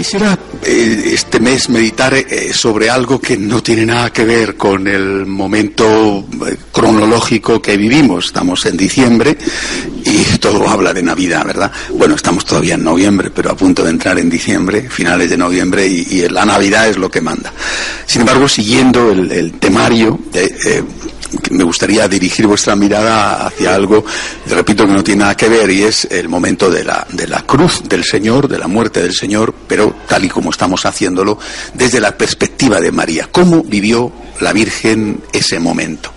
Quisiera eh, este mes meditar eh, sobre algo que no tiene nada que ver con el momento eh, cronológico que vivimos. Estamos en diciembre y todo habla de Navidad, ¿verdad? Bueno, estamos todavía en noviembre, pero a punto de entrar en diciembre, finales de noviembre, y, la Navidad es lo que manda. Sin embargo, siguiendo el, temario, me gustaría dirigir vuestra mirada hacia algo, repito que no tiene nada que ver, y es el momento de la, de la cruz del Señor, de la muerte del Señor, pero tal y como estamos haciéndolo desde la perspectiva de María. ¿Cómo vivió la Virgen ese momento?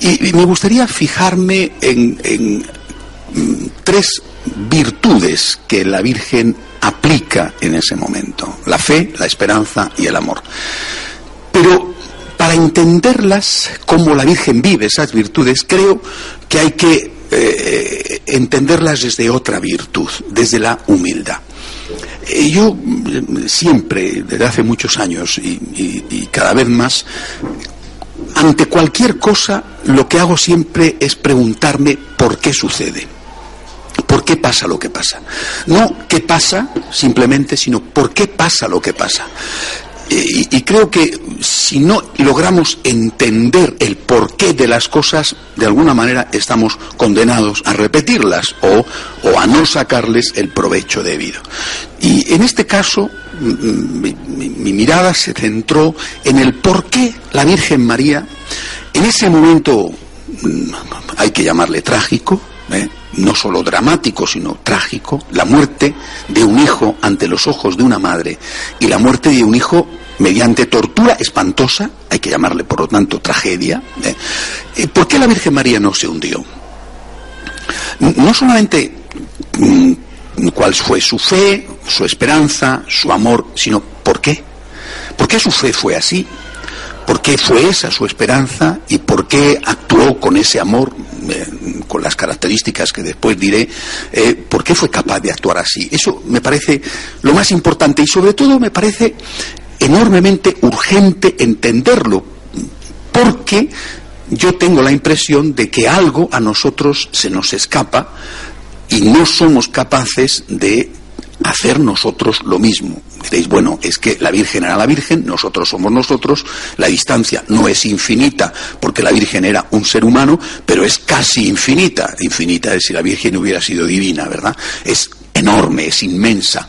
Y, me gustaría fijarme en, en mm, tres virtudes que la Virgen aplica en ese momento. La fe, la esperanza y el amor. Pero para entenderlas, cómo la Virgen vive esas virtudes, creo que hay que eh, entenderlas desde otra virtud, desde la humildad. Eh, yo mm, siempre, desde hace muchos años y, cada vez más, ante cualquier cosa, lo que hago siempre es preguntarme por qué sucede. ¿Por qué pasa lo que pasa? No qué pasa simplemente, sino por qué pasa lo que pasa. Y, creo que si no logramos entender el porqué de las cosas, de alguna manera estamos condenados a repetirlas o, a no sacarles el provecho debido. Y en este caso, mi, mirada se centró en el por qué la Virgen María, en ese momento, mm, hay que llamarle trágico, ¿eh? no solo dramático, sino trágico, la muerte de un hijo ante los ojos de una madre y la muerte de un hijo mediante tortura espantosa, hay que llamarle por lo tanto tragedia, ¿eh? Eh, ¿por qué la Virgen María no se hundió? No solamente mm, cuál fue su fe, su esperanza, su amor, sino por qué. ¿Por qué su fe fue así? ¿Por qué fue esa su esperanza y por qué actuó con ese amor, eh, con las características que después diré? ¿Por qué fue capaz de actuar así? Eso me parece lo más importante y sobre todo me parece enormemente urgente entenderlo, porque yo tengo la impresión de que algo a nosotros se nos escapa y no somos capaces de hacer nosotros lo mismo. Diréis, bueno, es que la Virgen era la Virgen, nosotros somos nosotros, la distancia no es infinita porque la Virgen era un ser humano, pero es casi infinita. Infinita es si la Virgen hubiera sido divina, ¿verdad? Es enorme, es inmensa.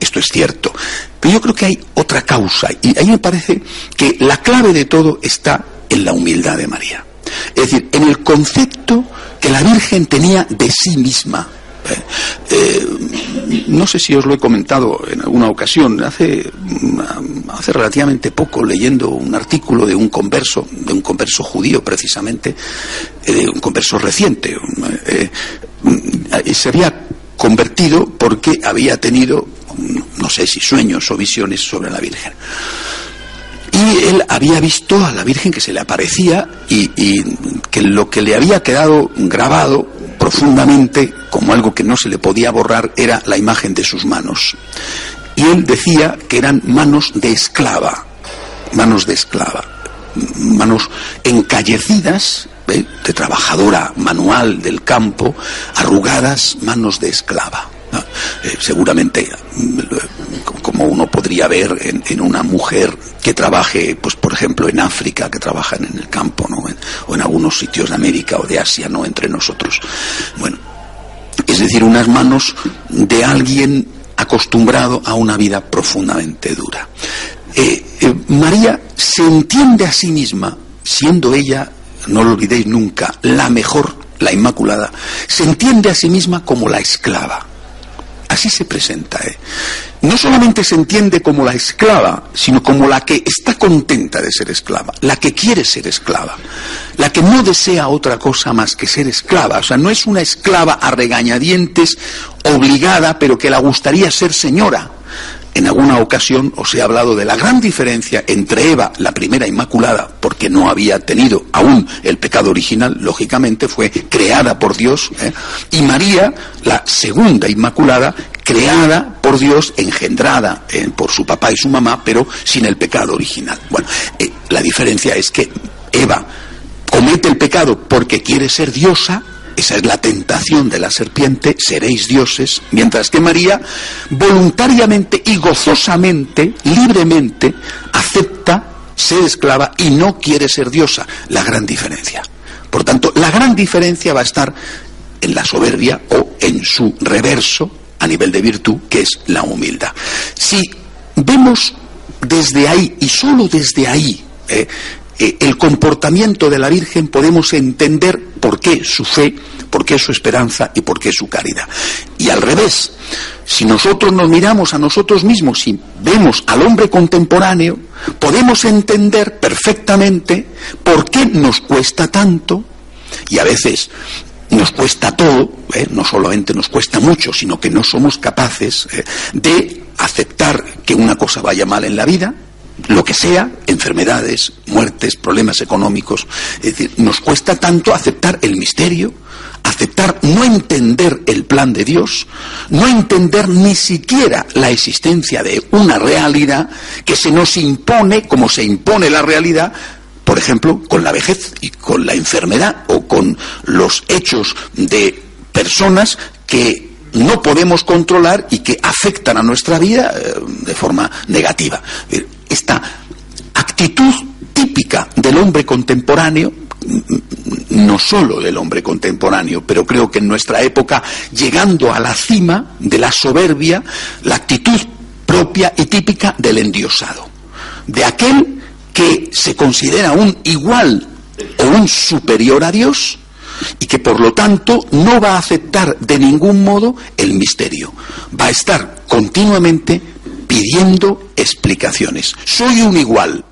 Esto es cierto. Pero yo creo que hay otra causa y ahí me parece que la clave de todo está en la humildad de María. Es decir, en el concepto que la Virgen tenía de sí misma. Eh, eh, no sé si os lo he comentado en alguna ocasión, hace, hace relativamente poco leyendo un artículo de un converso, de un converso judío precisamente, eh, un converso reciente, se había convertido porque había tenido, no sé si sueños o visiones sobre la Virgen. Y él había visto a la Virgen que se le aparecía y, que lo que le había quedado grabado profundamente como algo que no se le podía borrar era la imagen de sus manos. Y él decía que eran manos de esclava, manos de esclava, manos encallecidas de trabajadora manual del campo, arrugadas manos de esclava. Eh, seguramente, mm, como uno podría ver en, una mujer que trabaje, pues por ejemplo, en África, que trabajan en el campo, ¿no? o en algunos sitios de América o de Asia, no entre nosotros. Bueno, es decir, unas manos de alguien acostumbrado a una vida profundamente dura. Eh, eh, María se entiende a sí misma, siendo ella no lo olvidéis nunca, la mejor, la Inmaculada, se entiende a sí misma como la esclava. Así se presenta. ¿eh? No solamente se entiende como la esclava, sino como la que está contenta de ser esclava, la que quiere ser esclava, la que no desea otra cosa más que ser esclava. O sea, no es una esclava a regañadientes, obligada, pero que la gustaría ser señora. En alguna ocasión os he hablado de la gran diferencia entre Eva, la primera inmaculada, porque no había tenido aún el pecado original, lógicamente fue creada por Dios, ¿eh? y María, la segunda inmaculada, creada por Dios, engendrada eh, por su papá y su mamá, pero sin el pecado original. Bueno, eh, la diferencia es que Eva comete el pecado porque quiere ser diosa, esa es la tentación de la serpiente, seréis dioses, mientras que María voluntariamente y gozosamente, libremente, acepta ser esclava y no quiere ser diosa. La gran diferencia. Por tanto, la gran diferencia va a estar en la soberbia o en su reverso a nivel de virtud, que es la humildad. Si vemos desde ahí y solo desde ahí eh, eh, el comportamiento de la Virgen, podemos entender por qué su fe, por qué su esperanza y por qué su caridad. Y al revés, si nosotros nos miramos a nosotros mismos y vemos al hombre contemporáneo, podemos entender perfectamente por qué nos cuesta tanto y a veces nos cuesta todo, ¿eh? no solamente nos cuesta mucho, sino que no somos capaces ¿eh? de aceptar que una cosa vaya mal en la vida, lo que sea, enfermedades, muertes, problemas económicos. Es decir, nos cuesta tanto aceptar el misterio, aceptar no entender el plan de Dios, no entender ni siquiera la existencia de una realidad que se nos impone, como se impone la realidad, por ejemplo, con la vejez y con la enfermedad o con los hechos de personas que no podemos controlar y que afectan a nuestra vida eh, de forma negativa. Esta actitud típica del hombre contemporáneo, no solo del hombre contemporáneo, pero creo que en nuestra época, llegando a la cima de la soberbia, la actitud propia y típica del endiosado, de aquel que se considera un igual o un superior a Dios y que por lo tanto no va a aceptar de ningún modo el misterio. Va a estar continuamente pidiendo explicaciones. Soy un igual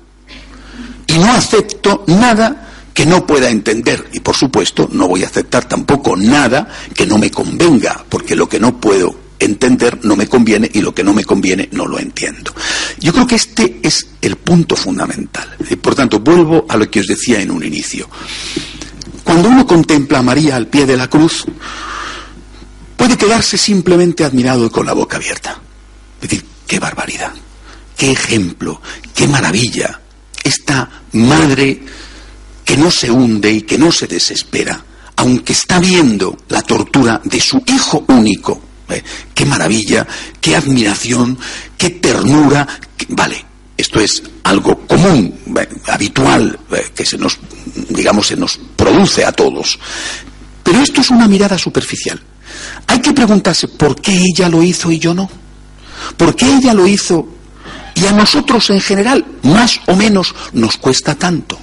y no acepto nada que no pueda entender y por supuesto no voy a aceptar tampoco nada que no me convenga, porque lo que no puedo entender no me conviene y lo que no me conviene no lo entiendo. Yo creo que este es el punto fundamental. Y por tanto, vuelvo a lo que os decía en un inicio. Cuando uno contempla a María al pie de la cruz, puede quedarse simplemente admirado con la boca abierta. Es decir, qué barbaridad, qué ejemplo, qué maravilla. Esta madre que no se hunde y que no se desespera, aunque está viendo la tortura de su hijo único, ¿eh? Qué maravilla, qué admiración, qué ternura. Vale, esto es algo común, ¿eh? habitual, ¿eh? que se nos, digamos, se nos produce a todos. Pero esto es una mirada superficial. Hay que preguntarse por qué ella lo hizo y yo no. ¿Por qué ella lo hizo y a nosotros en general, más o menos, nos cuesta tanto?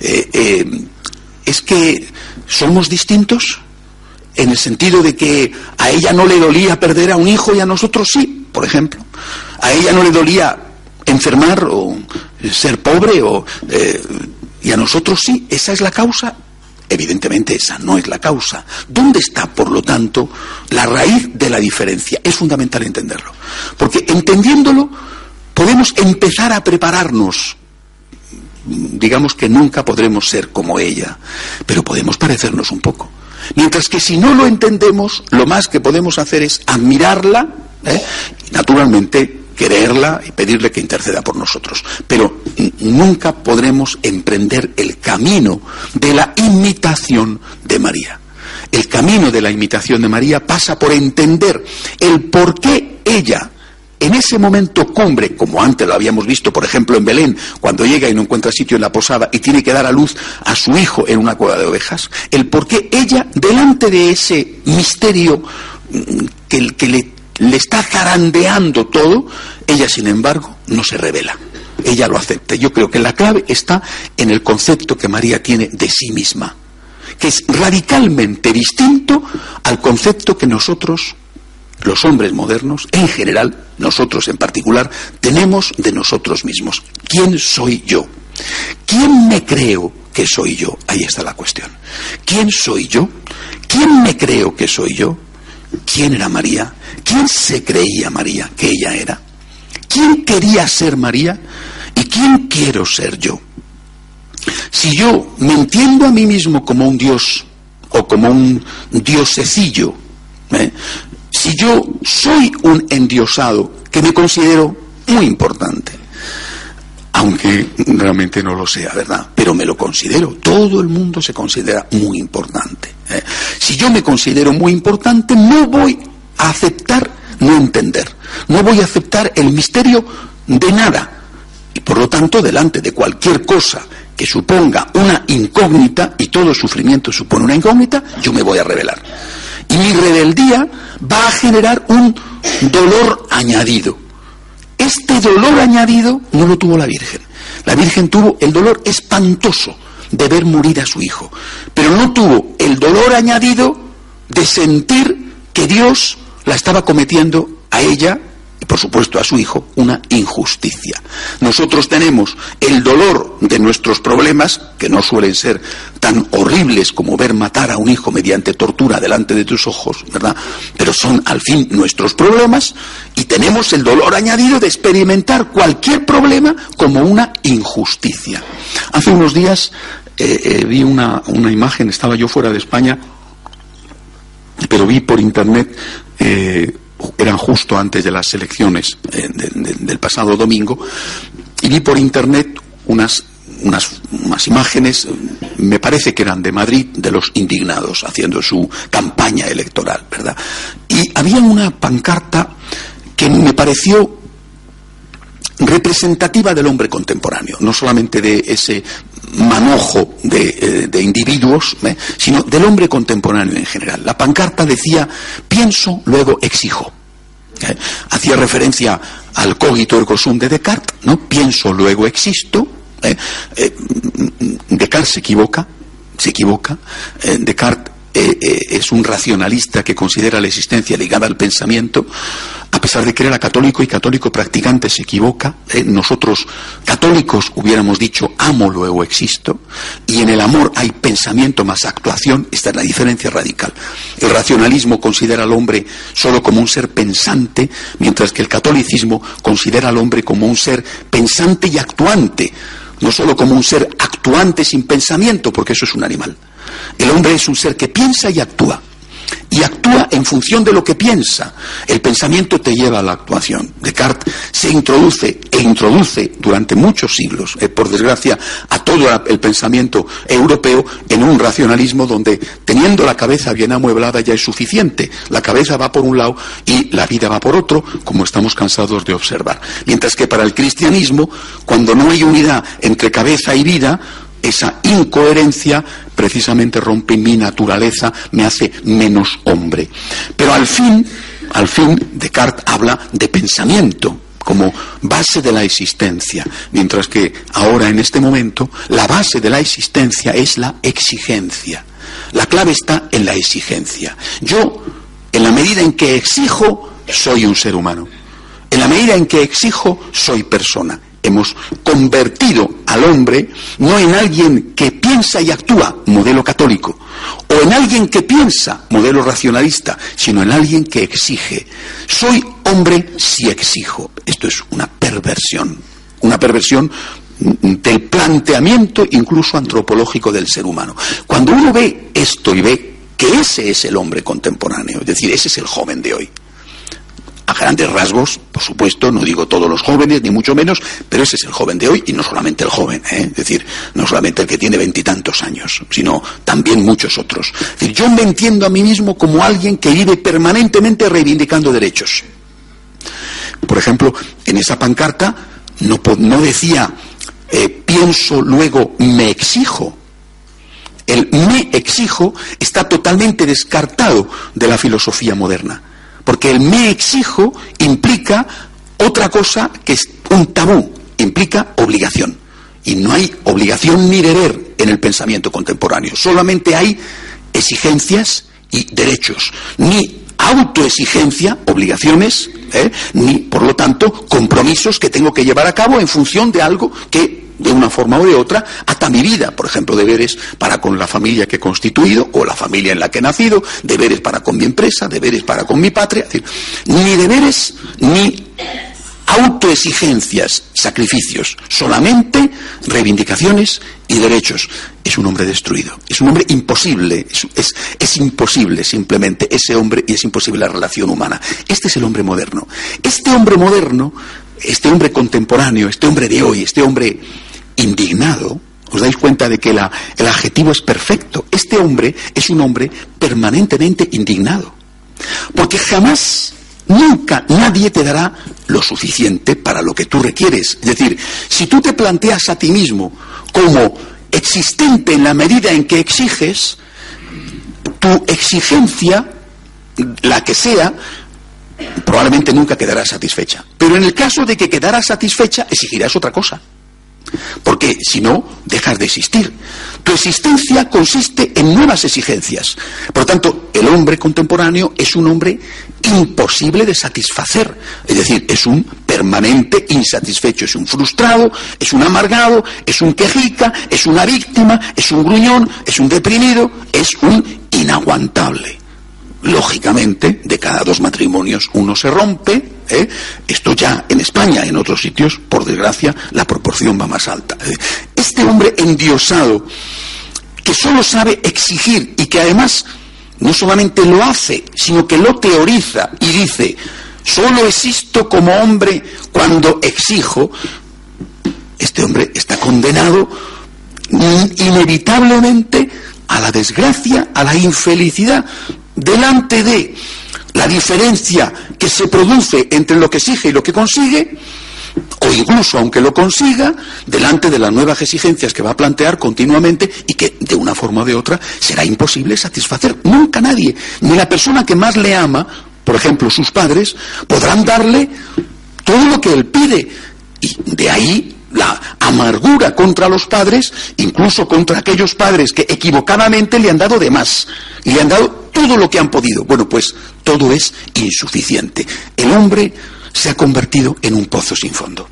¿Es que somos distintos? en el sentido de que a ella no le dolía perder a un hijo y a nosotros sí, por ejemplo. A ella no le dolía enfermar o ser pobre o, eh, y a nosotros sí. ¿Esa es la causa? Evidentemente esa no es la causa. ¿Dónde está, por lo tanto, la raíz de la diferencia? Es fundamental entenderlo. Porque entendiéndolo podemos empezar a prepararnos digamos que nunca podremos ser como ella, pero podemos parecernos un poco. Mientras que si no lo entendemos, lo más que podemos hacer es admirarla ¿eh? naturalmente quererla y pedirle que interceda por nosotros. Pero nunca podremos emprender el camino de la imitación de María. El camino de la imitación de María pasa por entender el por qué ella en ese momento cumbre, como antes lo habíamos visto, por ejemplo, en Belén, cuando llega y no encuentra sitio en la posada y tiene que dar a luz a su hijo en una cueva de ovejas, el por qué ella, delante de ese misterio mm, que, que le, le está zarandeando todo, ella, sin embargo, no se revela. Ella lo acepta. Yo creo que la clave está en el concepto que María tiene de sí misma, que es radicalmente distinto al concepto que nosotros los hombres modernos, en general, nosotros en particular, tenemos de nosotros mismos. ¿Quién soy yo? ¿Quién me creo que soy yo? Ahí está la cuestión. ¿Quién soy yo? ¿Quién me creo que soy yo? ¿Quién era María? ¿Quién se creía María que ella era? ¿Quién quería ser María? ¿Y quién quiero ser yo? Si yo me entiendo a mí mismo como un dios o como un diosecillo, ¿eh? si yo soy un endiosado, que me considero muy importante, aunque realmente no lo sea, ¿verdad? Pero me lo considero, todo el mundo se considera muy importante. ¿eh? Si yo me considero muy importante, no voy a aceptar no entender. No voy a aceptar el misterio de nada. Y por lo tanto, delante de cualquier cosa que suponga una incógnita, y todo sufrimiento supone una incógnita, yo me voy a revelar. Y mi rebeldía va a generar un dolor añadido. Este dolor añadido no lo tuvo la Virgen. La Virgen tuvo el dolor espantoso de ver morir a su hijo, pero no tuvo el dolor añadido de sentir que Dios la estaba cometiendo a ella y por supuesto a su hijo una injusticia. Nosotros tenemos el dolor de nuestros problemas, que no suelen ser tan horribles como ver matar a un hijo mediante tortura delante de tus ojos, ¿verdad? Pero son al fin nuestros problemas y tenemos el dolor añadido de experimentar cualquier problema como una injusticia. Hace unos días eh, eh, vi una, una imagen, estaba yo fuera de España, pero vi por internet eh, eran justo antes de las elecciones eh, del pasado domingo, y vi por internet unas, unas, unas, imágenes, me parece que eran de Madrid, de los indignados haciendo su campaña electoral, ¿verdad? Y había una pancarta que me pareció representativa del hombre contemporáneo, no solamente de ese manojo de, eh, individuos, ¿eh? sino del hombre contemporáneo en general. La pancarta decía, pienso, luego exijo. ¿eh? Hacía referencia al cogito ergo sum de Descartes, ¿no? Pienso, luego existo. Descartes se equivoca, se equivoca. Descartes es un racionalista que considera la existencia ligada al pensamiento a pesar de que era católico y católico practicante, se equivoca. ¿eh? Nosotros, católicos, hubiéramos dicho amo, luego existo. Y en el amor hay pensamiento más actuación. Esta es la diferencia radical. El racionalismo considera al hombre solo como un ser pensante, mientras que el catolicismo considera al hombre como un ser pensante y actuante. No solo como un ser actuante sin pensamiento, porque eso es un animal. El hombre es un ser que piensa y actúa y actúa en función de lo que piensa. El pensamiento te lleva a la actuación. Descartes se introduce e introduce durante muchos siglos, eh, por desgracia, a todo el pensamiento europeo en un racionalismo donde teniendo la cabeza bien amueblada ya es suficiente. La cabeza va por un lado y la vida va por otro, como estamos cansados de observar. Mientras que para el cristianismo, cuando no hay unidad entre cabeza y vida, esa incoherencia precisamente rompe mi naturaleza, me hace menos hombre. Pero al fin, al fin, Descartes habla de pensamiento como base de la existencia, mientras que ahora en este momento la base de la existencia es la exigencia. La clave está en la exigencia. Yo, en la medida en que exijo, soy un ser humano. En la medida en que exijo, soy persona hemos convertido al hombre no en alguien que piensa y actúa, modelo católico, o en alguien que piensa, modelo racionalista, sino en alguien que exige. Soy hombre si exijo. Esto es una perversión, una perversión del planteamiento incluso antropológico del ser humano. Cuando uno ve esto y ve que ese es el hombre contemporáneo, es decir, ese es el joven de hoy, a grandes rasgos, por supuesto, no digo todos los jóvenes, ni mucho menos, pero ese es el joven de hoy y no solamente el joven, ¿eh? es decir, no solamente el que tiene veintitantos años, sino también muchos otros. Es decir, yo me entiendo a mí mismo como alguien que vive permanentemente reivindicando derechos. Por ejemplo, en esa pancarta no, decía eh, pienso, luego me exijo. El me exijo está totalmente descartado de la filosofía moderna. Porque el me exijo implica otra cosa que es un tabú, implica obligación. Y no hay obligación ni deber en el pensamiento contemporáneo, solamente hay exigencias y derechos, ni autoexigencia, obligaciones, ¿eh? ni, por lo tanto, compromisos que tengo que llevar a cabo en función de algo que de una forma o de otra, hasta mi vida, por ejemplo, deberes para con la familia que he constituido o la familia en la que he nacido, deberes para con mi empresa, deberes para con mi patria, es decir, ni deberes ni autoexigencias, sacrificios, solamente reivindicaciones y derechos. Es un hombre destruido, es un hombre imposible, es, es, imposible simplemente ese hombre y es imposible la relación humana. Este es el hombre moderno. Este hombre moderno, este hombre contemporáneo, este hombre de hoy, este hombre indignado, os dais cuenta de que el adjetivo es perfecto. Este hombre es un hombre permanentemente indignado. Porque jamás, nunca nadie te dará lo suficiente para lo que tú requieres. Es decir, si tú te planteas a ti mismo como existente en la medida en que exiges, tu exigencia, la que sea, probablemente nunca quedará satisfecha. Pero en el caso de que quedara satisfecha, exigirás otra cosa. Porque si no, dejas de existir. Tu existencia consiste en nuevas exigencias. Por lo tanto, el hombre contemporáneo es un hombre imposible de satisfacer. Es decir, es un permanente insatisfecho, es un frustrado, es un amargado, es un quejica, es una víctima, es un gruñón, es un deprimido, es un inaguantable. Lógicamente, de cada dos matrimonios uno se rompe. ¿eh? Esto ya en España, en otros sitios, por desgracia, la proporción va más alta. Este hombre endiosado, que solo sabe exigir y que además no solamente lo hace, sino que lo teoriza y dice, solo existo como hombre cuando exijo, este hombre está condenado inevitablemente a la desgracia, a la infelicidad, delante de la diferencia que se produce entre lo que exige y lo que consigue, o incluso aunque lo consiga, delante de las nuevas exigencias que va a plantear continuamente y que de una forma o de otra será imposible satisfacer. Nunca nadie, ni la persona que más le ama, por ejemplo sus padres, podrán darle todo lo que él pide. Y de ahí la amargura contra los padres, incluso contra aquellos padres que equivocadamente le han dado de más y le han dado todo lo que han podido. Bueno, pues todo es insuficiente. El hombre se ha convertido en un pozo sin fondo.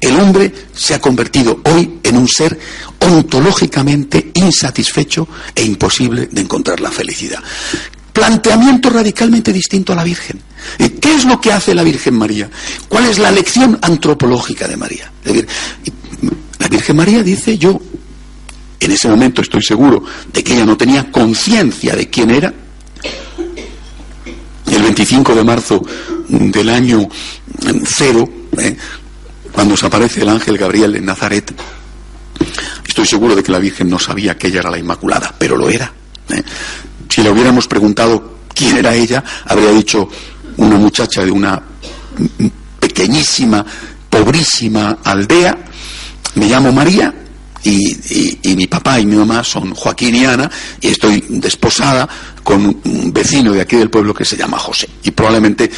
El hombre se ha convertido hoy en un ser ontológicamente insatisfecho e imposible de encontrar la felicidad. Planteamiento radicalmente distinto a la Virgen. ¿Qué es lo que hace la Virgen María? ¿Cuál es la lección antropológica de María? La Virgen María dice, yo en ese momento estoy seguro de que ella no tenía conciencia de quién era. El 25 de marzo del año cero, ¿eh? cuando se aparece el ángel Gabriel en Nazaret, estoy seguro de que la Virgen no sabía que ella era la Inmaculada, pero lo era. ¿eh? Si le hubiéramos preguntado quién era ella, habría dicho una muchacha de una pequeñísima, pobrísima aldea, me llamo María, y, mi papá y mi mamá son Joaquín y Ana y estoy desposada con un vecino de aquí del pueblo que se llama José. Y probablemente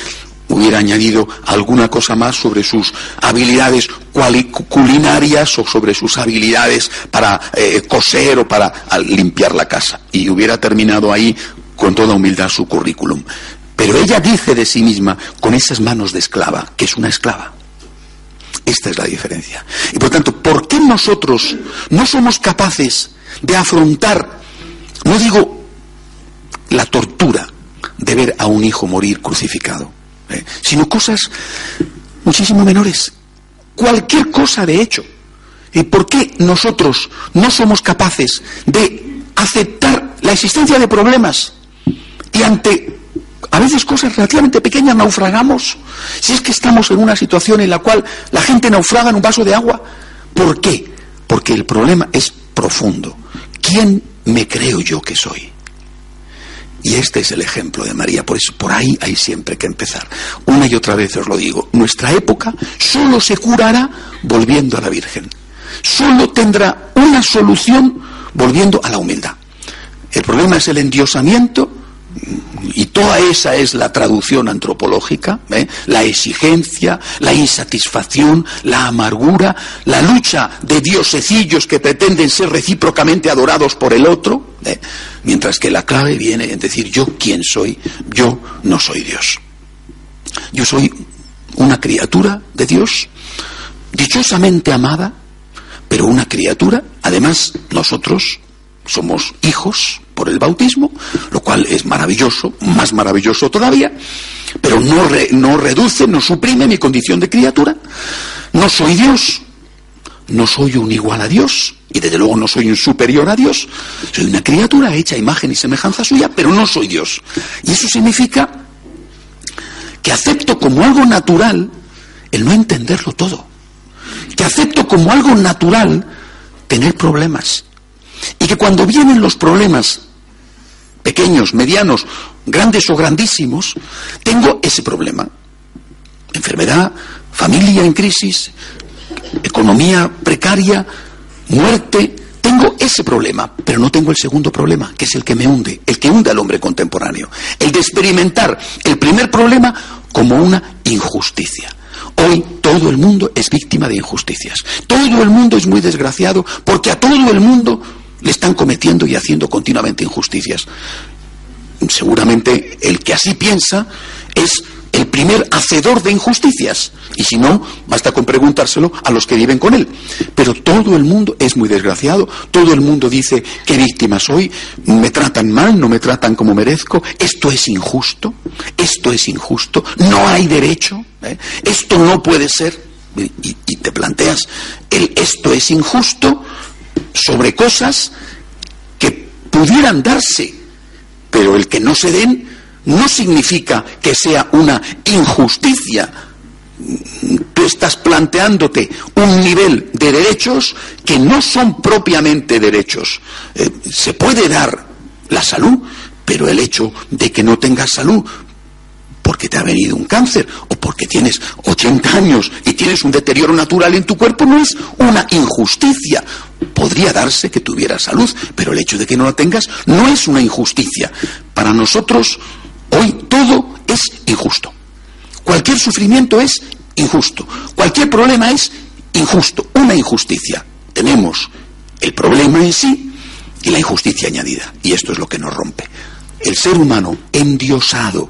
hubiera añadido alguna cosa más sobre sus habilidades culinarias o sobre sus habilidades para eh, coser o para limpiar la casa. Y hubiera terminado ahí con toda humildad su currículum. Pero ella dice de sí misma, con esas manos de esclava, que es una esclava. Esta es la diferencia. Y por tanto, ¿por qué nosotros no somos capaces de afrontar, no digo la tortura de ver a un hijo morir crucificado, eh, sino cosas muchísimo menores? Cualquier cosa de hecho. ¿Y por qué nosotros no somos capaces de aceptar la existencia de problemas y ante a veces cosas relativamente pequeñas naufragamos. Si es que estamos en una situación en la cual la gente naufraga en un vaso de agua. ¿Por qué? Porque el problema es profundo. ¿Quién me creo yo que soy? Y este es el ejemplo de María, por eso por ahí hay siempre que empezar. Una y otra vez os lo digo, nuestra época solo se curará volviendo a la Virgen. Solo tendrá una solución volviendo a la humildad. El problema es el endiosamiento y toda esa es la traducción antropológica, ¿eh? la exigencia, la insatisfacción, la amargura, la lucha de diosecillos que pretenden ser recíprocamente adorados por el otro, ¿eh? mientras que la clave viene en decir yo quién soy, yo no soy Dios. Yo soy una criatura de Dios, dichosamente amada, pero una criatura, además nosotros somos hijos por el bautismo, lo cual es maravilloso, más maravilloso todavía, pero no, no reduce, no suprime mi condición de criatura. No soy Dios, no soy un igual a Dios, y desde luego no soy un superior a Dios, soy una criatura hecha imagen y semejanza suya, pero no soy Dios. Y eso significa que acepto como algo natural el no entenderlo todo, que acepto como algo natural tener problemas. Y que cuando vienen los problemas, pequeños, medianos, grandes o grandísimos, tengo ese problema. Enfermedad, familia en crisis, economía precaria, muerte, tengo ese problema, pero no tengo el segundo problema, que es el que me hunde, el que hunde al hombre contemporáneo. El de experimentar el primer problema como una injusticia. Hoy todo el mundo es víctima de injusticias. Todo el mundo es muy desgraciado porque a todo el mundo le están cometiendo y haciendo continuamente injusticias. Seguramente el que así piensa es el primer hacedor de injusticias. Y si no, basta con preguntárselo a los que viven con él. Pero todo el mundo es muy desgraciado, todo el mundo dice qué víctima soy, me tratan mal, no me tratan como merezco, esto es injusto, esto es injusto, no hay derecho, ¿eh? esto no puede ser. Y, y te planteas, el, esto es injusto sobre cosas que pudieran darse, pero el que no se den no significa que sea una injusticia. Tú estás planteándote un nivel de derechos que no son propiamente derechos. Eh, se puede dar la salud, pero el hecho de que no tengas salud porque te ha venido un cáncer o porque tienes 80 años y tienes un deterioro natural en tu cuerpo no es una injusticia. Podría darse que tuvieras salud, pero el hecho de que no la tengas no es una injusticia. Para nosotros Hoy todo es injusto. Cualquier sufrimiento es injusto. Cualquier problema es injusto. Una injusticia. Tenemos el problema en sí y la injusticia añadida. Y esto es lo que nos rompe. El ser humano endiosado,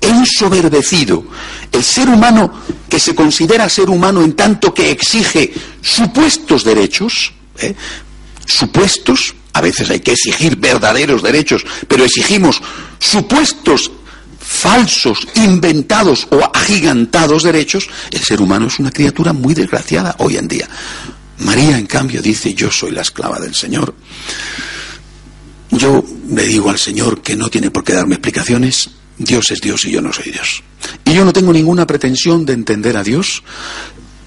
ensoberbecido, el ser humano que se considera ser humano en tanto que exige supuestos derechos, ¿eh? supuestos, a veces hay que exigir verdaderos derechos, pero exigimos supuestos falsos, inventados o agigantados derechos, el ser humano es una criatura muy desgraciada hoy en día. María, en cambio, dice, yo soy la esclava del Señor. Yo le digo al Señor que no tiene por qué darme explicaciones, Dios es Dios y yo no soy Dios. Y yo no tengo ninguna pretensión de entender a Dios,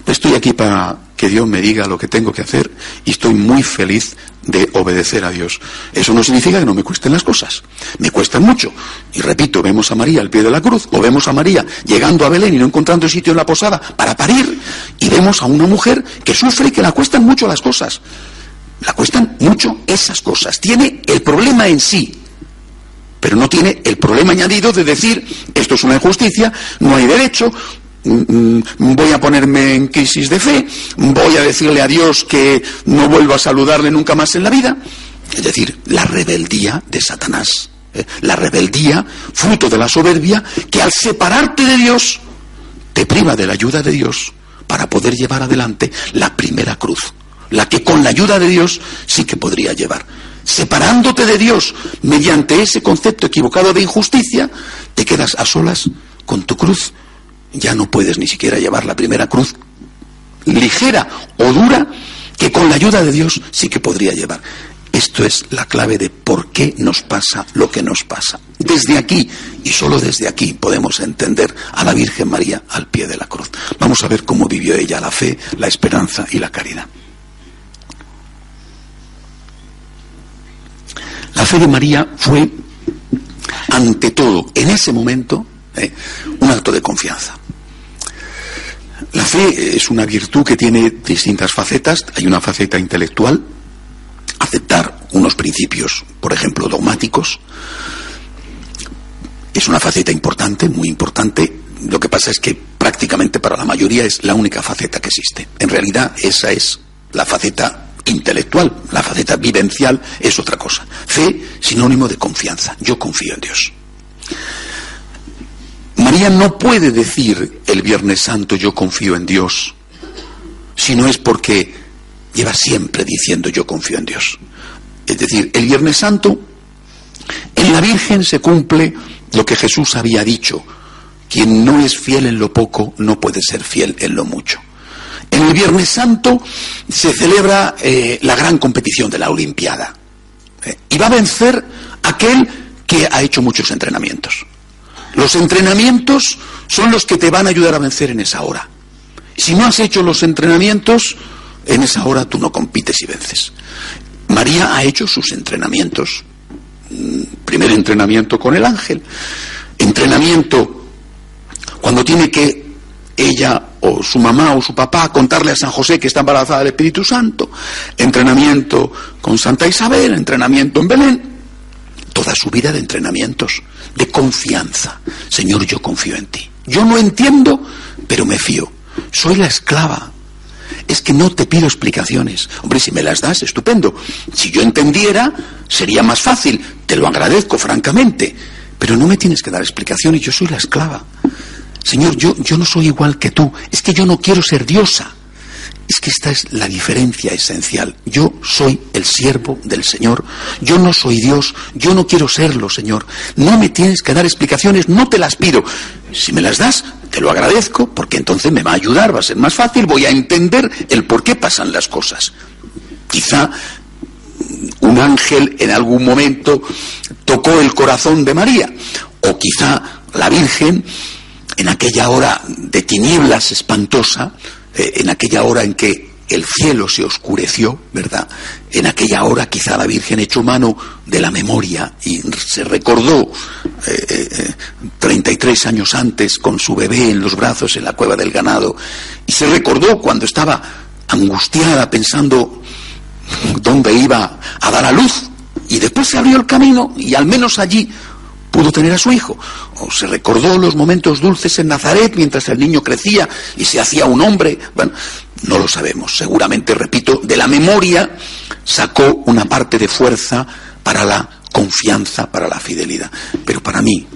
Estoy aquí para que Dios me diga lo que tengo que hacer y estoy muy feliz de obedecer a Dios. Eso no significa que no me cuesten las cosas. Me cuestan mucho. Y repito, vemos a María al pie de la cruz, o vemos a María llegando a Belén y no encontrando sitio en la posada para parir, y vemos a una mujer que sufre y que la cuestan mucho las cosas. La cuestan mucho esas cosas. Tiene el problema en sí, pero no tiene el problema añadido de decir esto es una injusticia, no hay derecho, voy a ponerme en crisis de fe, voy a decirle a Dios que no vuelvo a saludarle nunca más en la vida. Es decir, la rebeldía de Satanás, ¿eh? la rebeldía fruto de la soberbia que al separarte de Dios te priva de la ayuda de Dios para poder llevar adelante la primera cruz, la que con la ayuda de Dios sí que podría llevar. Separándote de Dios mediante ese concepto equivocado de injusticia, te quedas a solas con tu cruz ya no puedes ni siquiera llevar la primera cruz ligera o dura que con la ayuda de Dios sí que podría llevar. Esto es la clave de por qué nos pasa lo que nos pasa. Desde aquí, y solo desde aquí, podemos entender a la Virgen María al pie de la cruz. Vamos a ver cómo vivió ella la fe, la esperanza y la caridad. La fe de María fue, ante todo, en ese momento, ¿eh? un acto de confianza. La fe es una virtud que tiene distintas facetas. Hay una faceta intelectual, aceptar unos principios, por ejemplo, dogmáticos. Es una faceta importante, muy importante. Lo que pasa es que prácticamente para la mayoría es la única faceta que existe. En realidad esa es la faceta intelectual, la faceta vivencial es otra cosa. Fe, sinónimo de confianza. Yo confío en Dios. María no puede decir el Viernes Santo yo confío en Dios, si no es porque lleva siempre diciendo yo confío en Dios. Es decir, el Viernes Santo, en la Virgen se cumple lo que Jesús había dicho, quien no es fiel en lo poco no puede ser fiel en lo mucho. En el Viernes Santo se celebra eh, la gran competición de la Olimpiada. Eh, y va a vencer aquel que ha hecho muchos entrenamientos. Los entrenamientos son los que te van a ayudar a vencer en esa hora. Si no has hecho los entrenamientos, en esa hora tú no compites y vences. María ha hecho sus entrenamientos. Mm, primer entrenamiento con el ángel, entrenamiento cuando tiene que ella o su mamá o su papá contarle a San José que está embarazada del Espíritu Santo, entrenamiento con Santa Isabel, entrenamiento en Belén, toda su vida de entrenamientos, de confianza. Señor, yo confío en ti. Yo no entiendo, pero me fío. Soy la esclava. Es que no te pido explicaciones. Hombre, si me las das, estupendo. Si yo entendiera, sería más fácil. Te lo agradezco, francamente. Pero no me tienes que dar explicaciones, yo soy la esclava. Señor, yo, yo no soy igual que tú, es que yo no quiero ser diosa. Es que esta es la diferencia esencial. Yo soy el siervo del Señor. Yo no soy Dios. Yo no quiero serlo, Señor. No me tienes que dar explicaciones, no te las pido. Si me las das, te lo agradezco, porque entonces me va a ayudar, va a ser más fácil, voy a entender el por qué pasan las cosas. Quizá un ángel en algún momento tocó el corazón de María, o quizá la Virgen en aquella hora de tinieblas espantosa, eh, en aquella hora en que el cielo se oscureció, ¿verdad? En aquella hora quizá la Virgen echó mano de la memoria y se recordó eh, 33 eh, años antes con su bebé en los brazos en la cueva del ganado y se recordó cuando estaba angustiada pensando dónde iba a dar a luz y después se abrió el camino y al menos allí pudo tener a su hijo. O se recordó los momentos dulces en Nazaret mientras el niño crecía y se hacía un hombre. Bueno, no lo sabemos. Seguramente, repito, de la memoria sacó una parte de fuerza para la confianza, para la fidelidad. Pero para mí,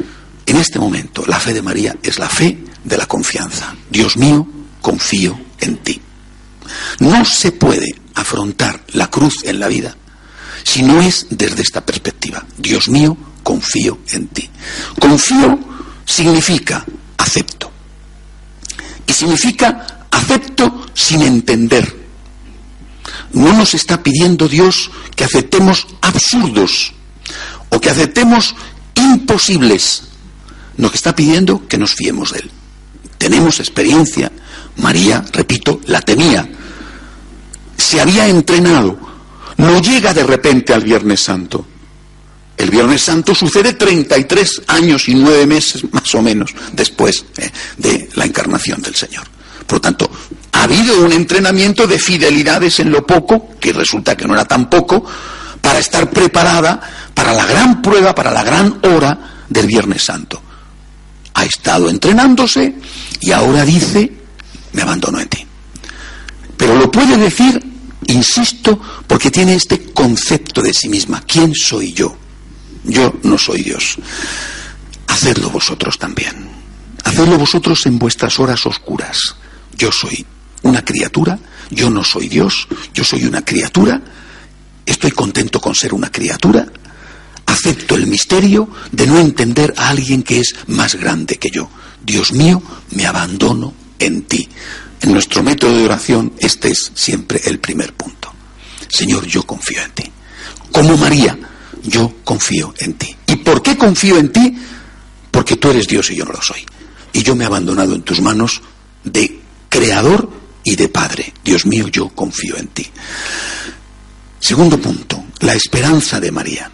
en este momento, la fe de María es la fe de la confianza. Dios mío, confío en ti. No se puede afrontar la cruz en la vida si no es desde esta perspectiva. Dios mío, confío en ti. Confío significa acepto. Y significa acepto sin entender. No nos está pidiendo Dios que aceptemos absurdos o que aceptemos imposibles. Nos está pidiendo que nos fiemos de Él. Tenemos experiencia. María, repito, la tenía. Se había entrenado. No llega de repente al Viernes Santo. El Viernes Santo sucede 33 años y nueve meses más o menos después eh, de la encarnación del Señor. Por lo tanto, ha habido un entrenamiento de fidelidades en lo poco, que resulta que no era tan poco, para estar preparada para la gran prueba, para la gran hora del Viernes Santo. Ha estado entrenándose y ahora dice, me abandono en ti. Pero lo puede decir, insisto, porque tiene este concepto de sí misma. ¿Quién soy yo? Yo no soy Dios. Hacedlo vosotros también. Hacedlo vosotros en vuestras horas oscuras. Yo soy una criatura, yo no soy Dios, yo soy una criatura, estoy contento con ser una criatura, acepto el misterio de no entender a alguien que es más grande que yo. Dios mío, me abandono en ti. En nuestro método de oración este es siempre el primer punto. Señor, yo confío en ti. Como María, yo confío en ti. ¿Y por qué confío en ti? Porque tú eres Dios y yo no lo soy. Y yo me he abandonado en tus manos de creador y de padre. Dios mío, yo confío en ti. Segundo punto, la esperanza de María.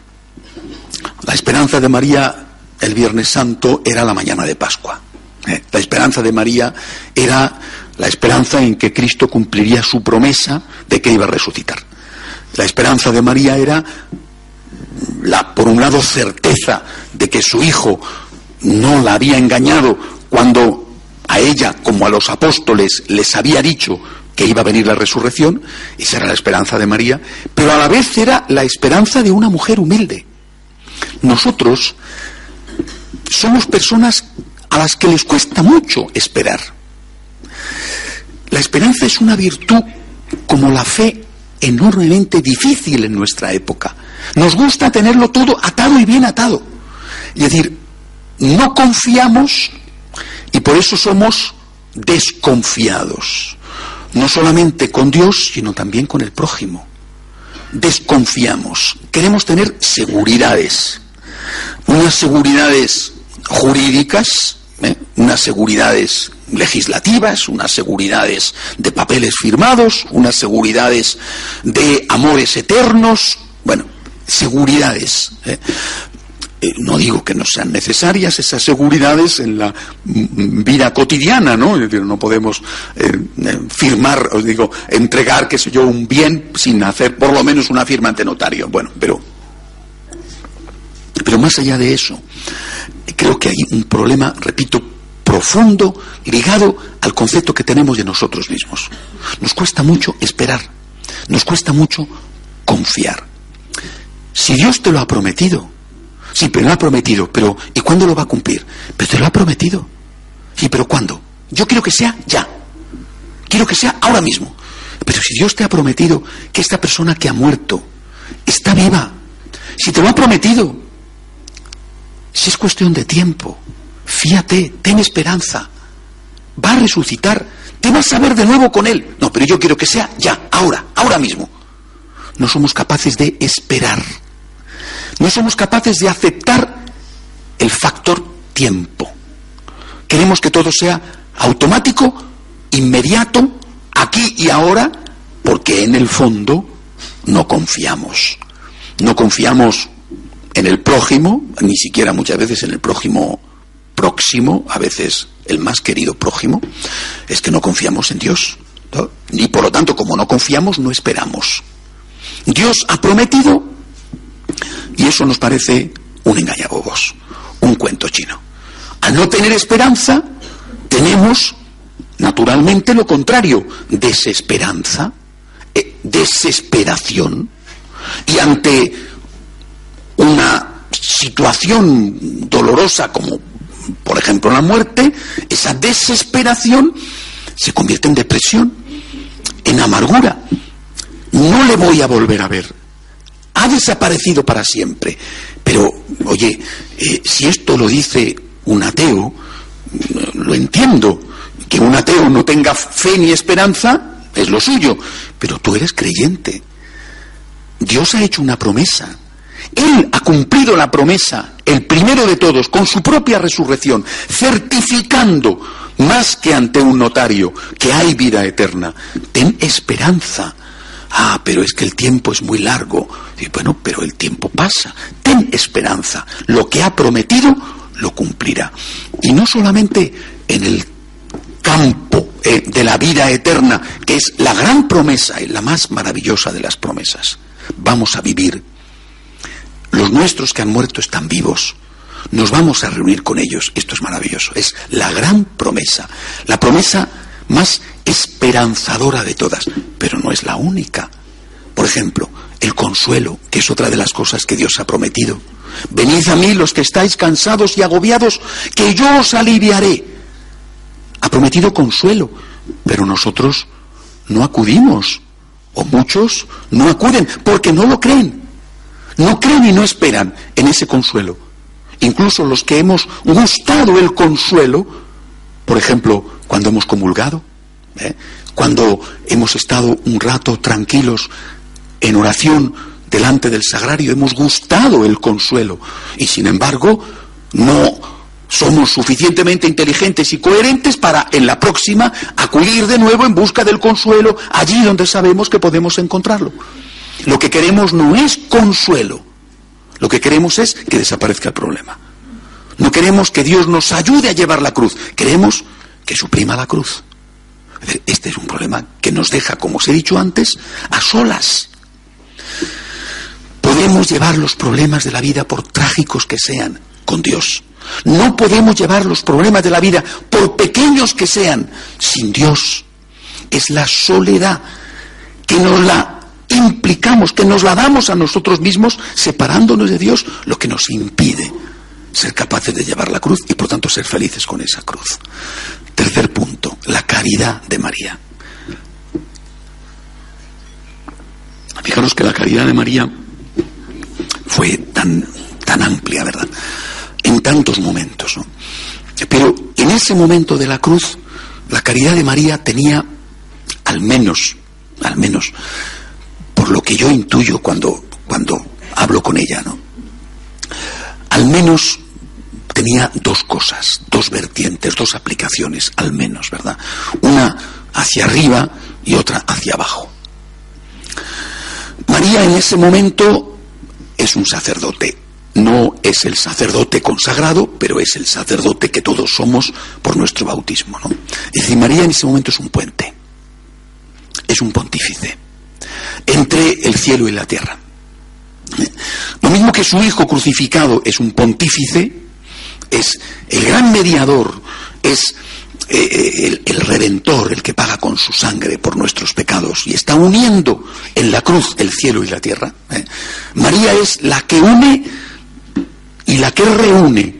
La esperanza de María el Viernes Santo era la mañana de Pascua. Eh, la esperanza de María era la esperanza en que Cristo cumpliría su promesa de que iba a resucitar. La esperanza de María era la, por un lado, certeza de que su hijo no la había engañado cuando a ella, como a los apóstoles, les había dicho que iba a venir la resurrección, esa era la esperanza de María, pero a la vez era la esperanza de una mujer humilde. Nosotros somos personas a las que les cuesta mucho esperar. La esperanza es una virtud como la fe enormemente difícil en nuestra época. Nos gusta tenerlo todo atado y bien atado. Es decir, no confiamos y por eso somos desconfiados. No solamente con Dios, sino también con el prójimo. Desconfiamos. Queremos tener seguridades. Unas seguridades jurídicas, ¿eh? unas seguridades legislativas, unas seguridades de papeles firmados, unas seguridades de amores eternos, bueno, seguridades. ¿eh? Eh, no digo que no sean necesarias esas seguridades en la vida cotidiana, ¿no? No podemos eh, firmar, os digo, entregar, qué sé yo, un bien sin hacer por lo menos una firma ante notario. Bueno, pero, pero más allá de eso, creo que hay un problema, repito, profundo, ligado al concepto que tenemos de nosotros mismos. Nos cuesta mucho esperar, nos cuesta mucho confiar. Si Dios te lo ha prometido, sí, pero lo ha prometido, pero ¿y cuándo lo va a cumplir? Pero te lo ha prometido. Sí, pero ¿cuándo? Yo quiero que sea ya. Quiero que sea ahora mismo. Pero si Dios te ha prometido que esta persona que ha muerto está viva, si te lo ha prometido, si es cuestión de tiempo, fíate, ten esperanza, va a resucitar, te vas a ver de nuevo con Él. No, pero yo quiero que sea ya, ahora, ahora mismo. No somos capaces de esperar, no somos capaces de aceptar el factor tiempo. Queremos que todo sea automático, inmediato, aquí y ahora, porque en el fondo no confiamos. No confiamos en el prójimo, ni siquiera muchas veces en el prójimo próximo, a veces el más querido prójimo, es que no confiamos en Dios. Y por lo tanto, como no confiamos, no esperamos. Dios ha prometido y eso nos parece un engañabobos, un cuento chino. Al no tener esperanza, tenemos naturalmente lo contrario, desesperanza, eh, desesperación. Y ante una situación dolorosa como por ejemplo la muerte, esa desesperación se convierte en depresión, en amargura. No le voy a volver a ver. Ha desaparecido para siempre. Pero, oye, eh, si esto lo dice un ateo, lo entiendo. Que un ateo no tenga fe ni esperanza es lo suyo. Pero tú eres creyente. Dios ha hecho una promesa él ha cumplido la promesa, el primero de todos, con su propia resurrección, certificando más que ante un notario que hay vida eterna. Ten esperanza. Ah, pero es que el tiempo es muy largo. Y bueno, pero el tiempo pasa. Ten esperanza. Lo que ha prometido lo cumplirá. Y no solamente en el campo eh, de la vida eterna, que es la gran promesa y la más maravillosa de las promesas. Vamos a vivir los nuestros que han muerto están vivos. Nos vamos a reunir con ellos. Esto es maravilloso. Es la gran promesa. La promesa más esperanzadora de todas. Pero no es la única. Por ejemplo, el consuelo, que es otra de las cosas que Dios ha prometido. Venid a mí los que estáis cansados y agobiados, que yo os aliviaré. Ha prometido consuelo, pero nosotros no acudimos, o muchos no acuden, porque no lo creen. No creen y no esperan en ese consuelo. Incluso los que hemos gustado el consuelo, por ejemplo, cuando hemos comulgado, ¿eh? cuando hemos estado un rato tranquilos en oración delante del sagrario, hemos gustado el consuelo y sin embargo no somos suficientemente inteligentes y coherentes para en la próxima acudir de nuevo en busca del consuelo allí donde sabemos que podemos encontrarlo. Lo que queremos no es consuelo. Lo que queremos es que desaparezca el problema. No queremos que Dios nos ayude a llevar la cruz. Queremos que suprima la cruz. Este es un problema que nos deja, como os he dicho antes, a solas. Podemos llevar los problemas de la vida, por trágicos que sean, con Dios. No podemos llevar los problemas de la vida, por pequeños que sean, sin Dios. Es la soledad que nos la implicamos, que nos la damos a nosotros mismos, separándonos de Dios, lo que nos impide ser capaces de llevar la cruz y por tanto ser felices con esa cruz. Tercer punto, la caridad de María. Fijaros que la caridad de María fue tan, tan amplia, ¿verdad? En tantos momentos. ¿no? Pero en ese momento de la cruz, la caridad de María tenía al menos, al menos, lo que yo intuyo cuando, cuando hablo con ella, ¿no? Al menos tenía dos cosas, dos vertientes, dos aplicaciones, al menos, ¿verdad? Una hacia arriba y otra hacia abajo. María en ese momento es un sacerdote. No es el sacerdote consagrado, pero es el sacerdote que todos somos por nuestro bautismo. ¿no? Es decir, María en ese momento es un puente, es un pontífice entre el cielo y la tierra. Lo mismo que su hijo crucificado es un pontífice, es el gran mediador, es eh, eh, el, redentor, el que paga con su sangre por nuestros pecados y está uniendo en la cruz el cielo y la tierra. ¿eh? María es la que une y la que reúne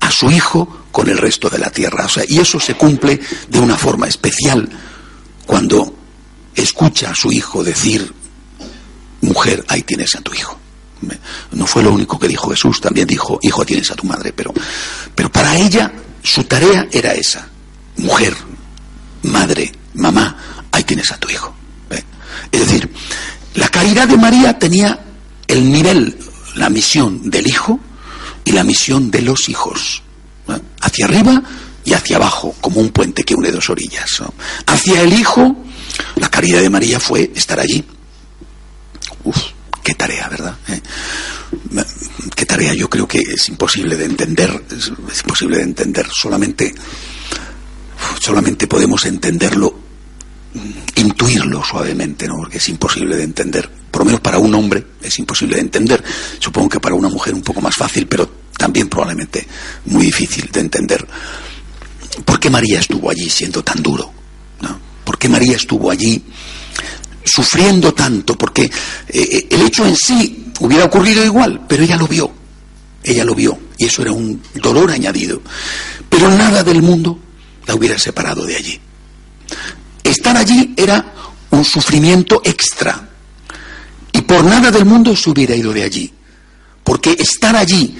a su hijo con el resto de la tierra. y eso se cumple de una forma especial cuando escucha a su hijo decir, mujer, ahí tienes a tu hijo. No fue lo único que dijo Jesús, también dijo, hijo, tienes a tu madre, pero, pero para ella su tarea era esa, mujer, madre, mamá, ahí tienes a tu hijo. Es decir, la caridad de María tenía el nivel, la misión del hijo y la misión de los hijos, hacia arriba y hacia abajo, como un puente que une dos orillas. Hacia el hijo, la caridad de María fue estar allí. Uf, qué tarea, ¿verdad? ¿Eh? Qué tarea, yo creo que es imposible de entender, es, imposible de entender, solamente, solamente podemos entenderlo, intuirlo suavemente, ¿no? Porque es imposible de entender, por lo menos para un hombre es imposible de entender, supongo que para una mujer un poco más fácil, pero también probablemente muy difícil de entender. ¿Por qué María estuvo allí siendo tan duro? ¿Por qué María estuvo allí sufriendo tanto, porque eh, eh, el hecho en sí hubiera ocurrido igual, pero ella lo vio, ella lo vio, y eso era un dolor añadido. Pero nada del mundo la hubiera separado de allí. Estar allí era un sufrimiento extra, y por nada del mundo se hubiera ido de allí, porque estar allí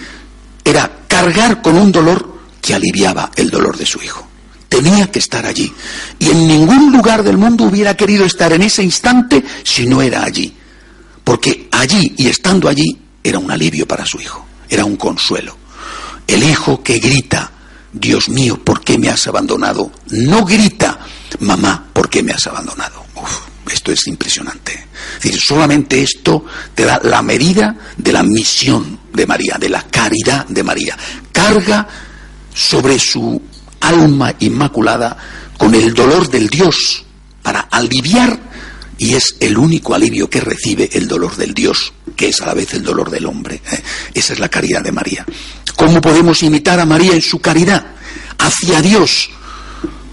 era cargar con un dolor que aliviaba el dolor de su hijo tenía que estar allí. Y en ningún lugar del mundo hubiera querido estar en ese instante si no era allí. Porque allí y estando allí era un alivio para su hijo, era un consuelo. El hijo que grita, Dios mío, ¿por qué me has abandonado? No grita, mamá, ¿por qué me has abandonado? esto es impresionante. Es decir, solamente esto te da la medida de la misión de María, de la caridad de María. Carga sobre su alma inmaculada con el dolor del Dios para aliviar, y es el único alivio que recibe el dolor del Dios, que es a la vez el dolor del hombre. ¿eh? Esa es la caridad de María. ¿Cómo podemos imitar a María en su caridad hacia Dios?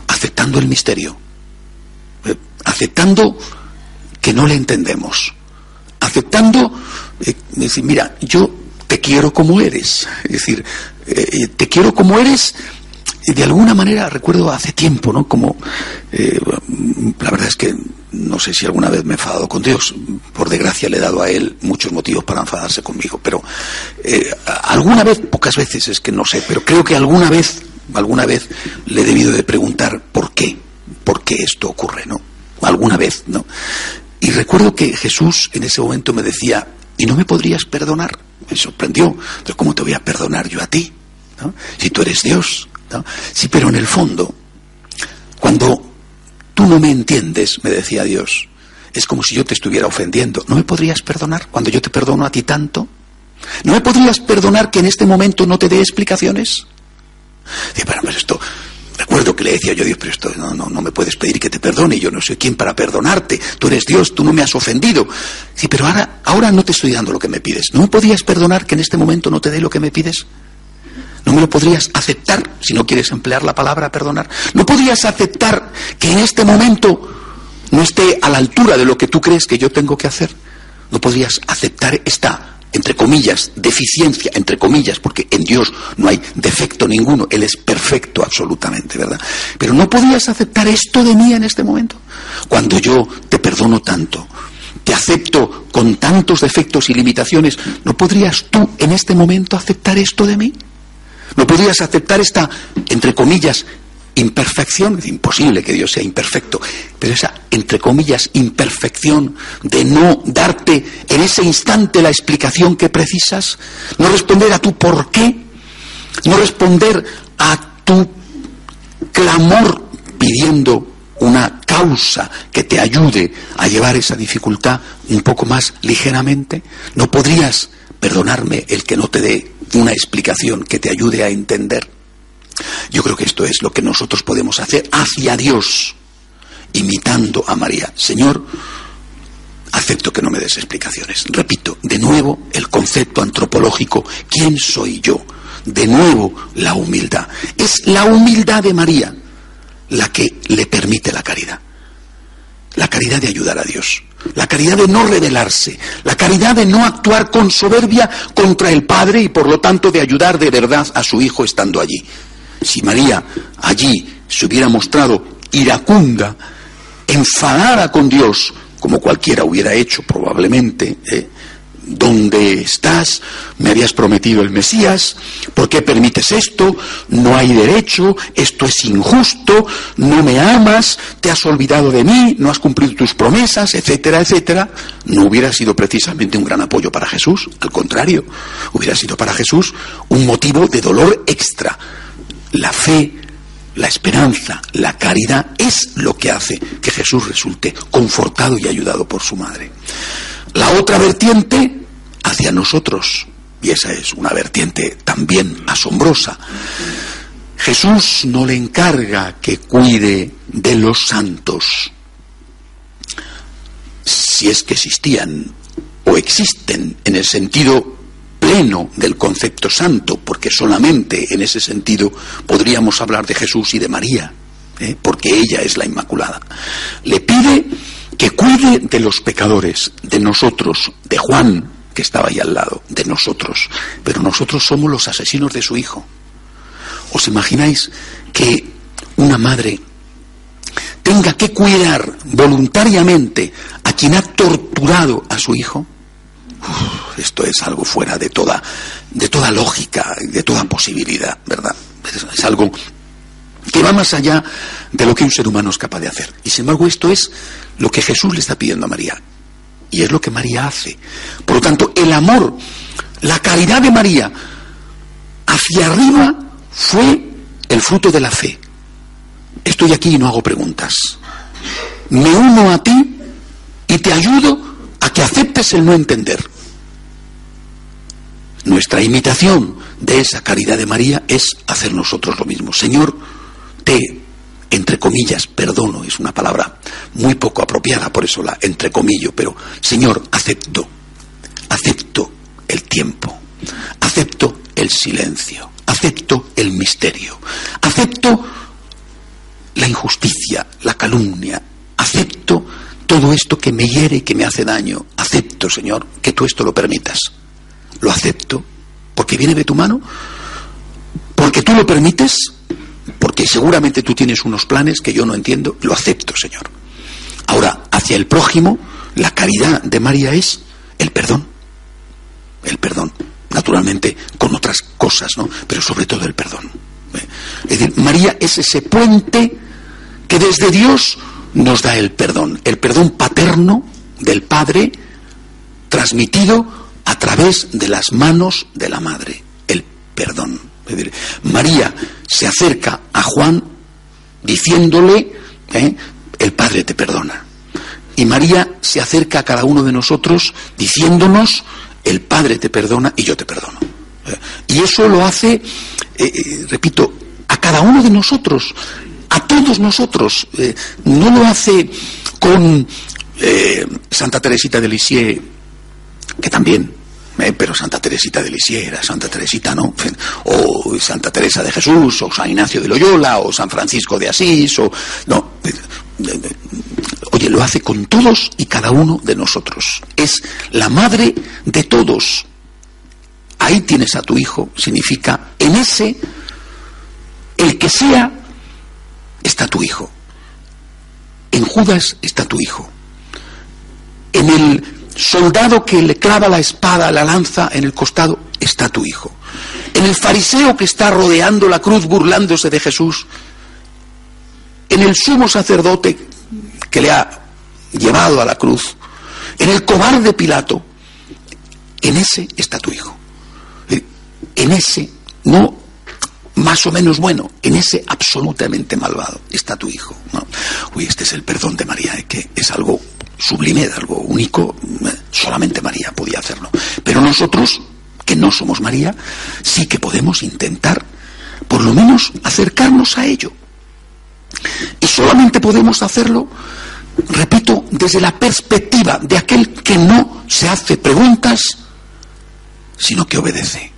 Aceptando el misterio, ¿eh? aceptando que no le entendemos, aceptando, eh, decir, mira, yo te quiero como eres, es decir, te quiero como eres de alguna manera recuerdo hace tiempo, ¿no? Como, eh, la verdad es que no sé si alguna vez me he enfadado con Dios, por desgracia le he dado a Él muchos motivos para enfadarse conmigo, pero eh, alguna vez, pocas veces es que no sé, pero creo que alguna vez, alguna vez le he debido de preguntar por qué, por qué esto ocurre, ¿no? Alguna vez, ¿no? Y recuerdo que Jesús en ese momento me decía, ¿y no me podrías perdonar? Me sorprendió, pero ¿cómo te voy a perdonar yo a ti? Si tú eres Dios, Sí, pero en el fondo, cuando tú no me entiendes, me decía Dios, es como si yo te estuviera ofendiendo. ¿No me podrías perdonar cuando yo te perdono a ti tanto? ¿No me podrías perdonar que en este momento no te dé explicaciones? Dice, pero, esto, recuerdo que le decía yo a Dios, pero esto no, no, no me puedes pedir que te perdone, yo no soy quien para perdonarte, tú eres Dios, tú no me has ofendido. Sí, pero ahora, ahora no te estoy dando lo que me pides. ¿No me podrías perdonar que en este momento no te dé lo que me pides? ¿No me lo podrías aceptar si no quieres emplear la palabra perdonar? ¿No podrías aceptar que en este momento no esté a la altura de lo que tú crees que yo tengo que hacer? ¿No podrías aceptar esta, entre comillas, deficiencia, entre comillas, porque en Dios no hay defecto ninguno, Él es perfecto absolutamente, ¿verdad? Pero no podrías aceptar esto de mí en este momento, cuando yo te perdono tanto, te acepto con tantos defectos y limitaciones, ¿no podrías tú en este momento aceptar esto de mí? ¿No podrías aceptar esta, entre comillas, imperfección? Es imposible que Dios sea imperfecto, pero esa, entre comillas, imperfección de no darte en ese instante la explicación que precisas, no responder a tu por qué, no responder a tu clamor pidiendo una causa que te ayude a llevar esa dificultad un poco más ligeramente? ¿No podrías perdonarme el que no te dé una explicación que te ayude a entender? Yo creo que esto es lo que nosotros podemos hacer hacia Dios, imitando a María. Señor, acepto que no me des explicaciones. Repito, de nuevo el concepto antropológico, ¿quién soy yo? De nuevo la humildad. Es la humildad de María la que le permite la caridad. La caridad de ayudar a Dios. La caridad de no rebelarse. La caridad de no actuar con soberbia contra el Padre y por lo tanto de ayudar de verdad a su Hijo estando allí. Si María allí se hubiera mostrado iracunda, enfadada con Dios, como cualquiera hubiera hecho probablemente, ¿eh? ¿Dónde estás? Me habías prometido el Mesías. ¿Por qué permites esto? No hay derecho. Esto es injusto. No me amas. Te has olvidado de mí. No has cumplido tus promesas, etcétera, etcétera. No hubiera sido precisamente un gran apoyo para Jesús. Al contrario, hubiera sido para Jesús un motivo de dolor extra. La fe, la esperanza, la caridad es lo que hace que Jesús resulte confortado y ayudado por su madre. La otra vertiente hacia nosotros, y esa es una vertiente también asombrosa. Jesús no le encarga que cuide de los santos, si es que existían o existen en el sentido pleno del concepto santo, porque solamente en ese sentido podríamos hablar de Jesús y de María, ¿eh? porque ella es la Inmaculada. Le pide que cuide de los pecadores, de nosotros, de Juan, que estaba ahí al lado, de nosotros. Pero nosotros somos los asesinos de su hijo. ¿Os imagináis que una madre tenga que cuidar voluntariamente a quien ha torturado a su hijo? esto es algo fuera de toda, de toda lógica, de toda posibilidad, ¿verdad? es algo que va más allá de lo que un ser humano es capaz de hacer. Y sin embargo esto es lo que Jesús le está pidiendo a María. Y es lo que María hace. Por lo tanto, el amor, la caridad de María hacia arriba fue el fruto de la fe. Estoy aquí y no hago preguntas. Me uno a ti y te ayudo a que aceptes el no entender. Nuestra imitación de esa caridad de María es hacer nosotros lo mismo. Señor, te entre comillas, perdono, es una palabra muy poco apropiada, por eso la entrecomillo, pero Señor, acepto, acepto el tiempo, acepto el silencio, acepto el misterio, acepto la injusticia, la calumnia, acepto todo esto que me hiere y que me hace daño, acepto, Señor, que tú esto lo permitas, lo acepto, porque viene de tu mano, porque tú lo permites, porque seguramente tú tienes unos planes que yo no entiendo, lo acepto, Señor. Ahora, hacia el prójimo, la caridad de María es el perdón. El perdón. Naturalmente, con otras cosas, ¿no? Pero sobre todo el perdón. Es decir, María es ese puente que desde Dios nos da el perdón. El perdón paterno del Padre transmitido a través de las manos de la Madre. El perdón. María se acerca a Juan diciéndole, ¿eh? el Padre te perdona. Y María se acerca a cada uno de nosotros diciéndonos, el Padre te perdona y yo te perdono. ¿Eh? Y eso lo hace, eh, repito, a cada uno de nosotros, a todos nosotros. no lo hace con Santa Teresita de Lisieux, que también eh, pero Santa Teresita de Lisieux era Santa Teresita, ¿no? O Santa Teresa de Jesús, o San Ignacio de Loyola, o San Francisco de Asís, o... No, oye, lo hace con todos y cada uno de nosotros. Es la madre de todos. Ahí tienes a tu hijo, significa, en ese, el que sea, está tu hijo. En Judas está tu hijo. En el soldado que le clava la espada, la lanza en el costado, está tu hijo. En el fariseo que está rodeando la cruz burlándose de Jesús, en el sumo sacerdote que le ha llevado a la cruz, en el cobarde Pilato, en ese está tu hijo. En ese, no más o menos bueno, en ese absolutamente malvado está tu hijo. Uy, este es el perdón de María, ¿eh? que es algo sublime, algo único, solamente María podía hacerlo. Pero nosotros, que no somos María, sí que podemos intentar, por lo menos, acercarnos a ello. Y solamente podemos hacerlo, repito, desde la perspectiva de aquel que no se hace preguntas, sino que obedece.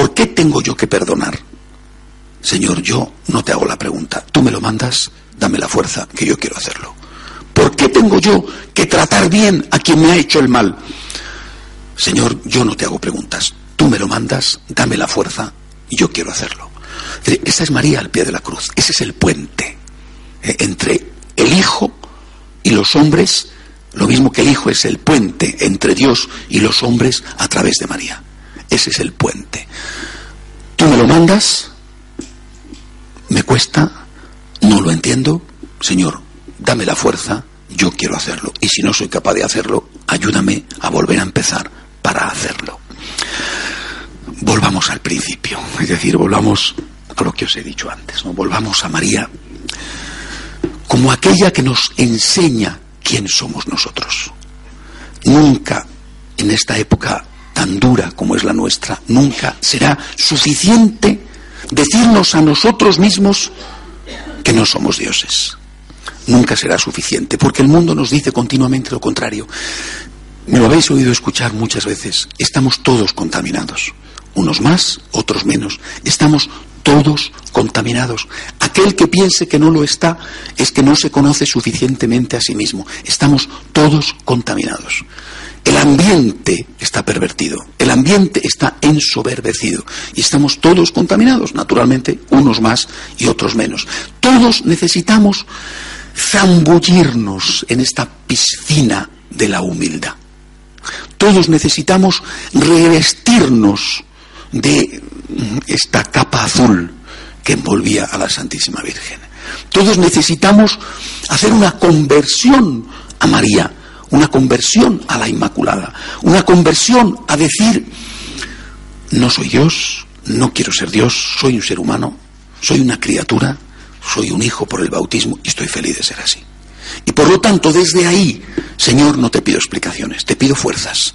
¿Por qué tengo yo que perdonar? Señor, yo no te hago la pregunta. Tú me lo mandas, dame la fuerza, que yo quiero hacerlo. ¿Por qué tengo yo que tratar bien a quien me ha hecho el mal? Señor, yo no te hago preguntas. Tú me lo mandas, dame la fuerza y yo quiero hacerlo. Esa es María al pie de la cruz. Ese es el puente eh, entre el Hijo y los hombres, lo mismo que el Hijo es el puente entre Dios y los hombres a través de María. Ese es el puente. Tú me lo mandas, me cuesta, no lo entiendo, Señor, dame la fuerza, yo quiero hacerlo. Y si no soy capaz de hacerlo, ayúdame a volver a empezar para hacerlo. Volvamos al principio, es decir, volvamos a lo que os he dicho antes, ¿no? volvamos a María como aquella que nos enseña quién somos nosotros. Nunca en esta época tan dura como es la nuestra, nunca será suficiente decirnos a nosotros mismos que no somos dioses. Nunca será suficiente, porque el mundo nos dice continuamente lo contrario. Me lo habéis oído escuchar muchas veces. Estamos todos contaminados. Unos más, otros menos. Estamos todos contaminados. Aquel que piense que no lo está es que no se conoce suficientemente a sí mismo. Estamos todos contaminados. El ambiente está pervertido, el ambiente está ensoberbecido y estamos todos contaminados, naturalmente, unos más y otros menos. Todos necesitamos zambullirnos en esta piscina de la humildad. Todos necesitamos revestirnos de esta capa azul que envolvía a la Santísima Virgen. Todos necesitamos hacer una conversión a María una conversión a la Inmaculada, una conversión a decir, no soy Dios, no quiero ser Dios, soy un ser humano, soy una criatura, soy un hijo por el bautismo y estoy feliz de ser así. Y por lo tanto, desde ahí, Señor, no te pido explicaciones, te pido fuerzas.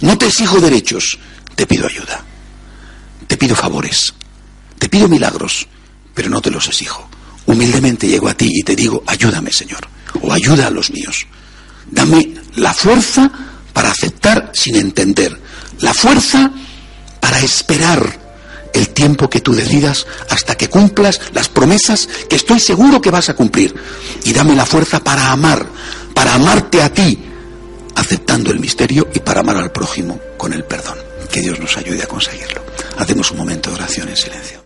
No te exijo derechos, te pido ayuda. Te pido favores, te pido milagros, pero no te los exijo. Humildemente llego a ti y te digo, ayúdame, Señor, o ayuda a los míos. Dame la fuerza para aceptar sin entender, la fuerza para esperar el tiempo que tú decidas hasta que cumplas las promesas que estoy seguro que vas a cumplir. Y dame la fuerza para amar, para amarte a ti, aceptando el misterio y para amar al prójimo con el perdón. Que Dios nos ayude a conseguirlo. Hacemos un momento de oración en silencio.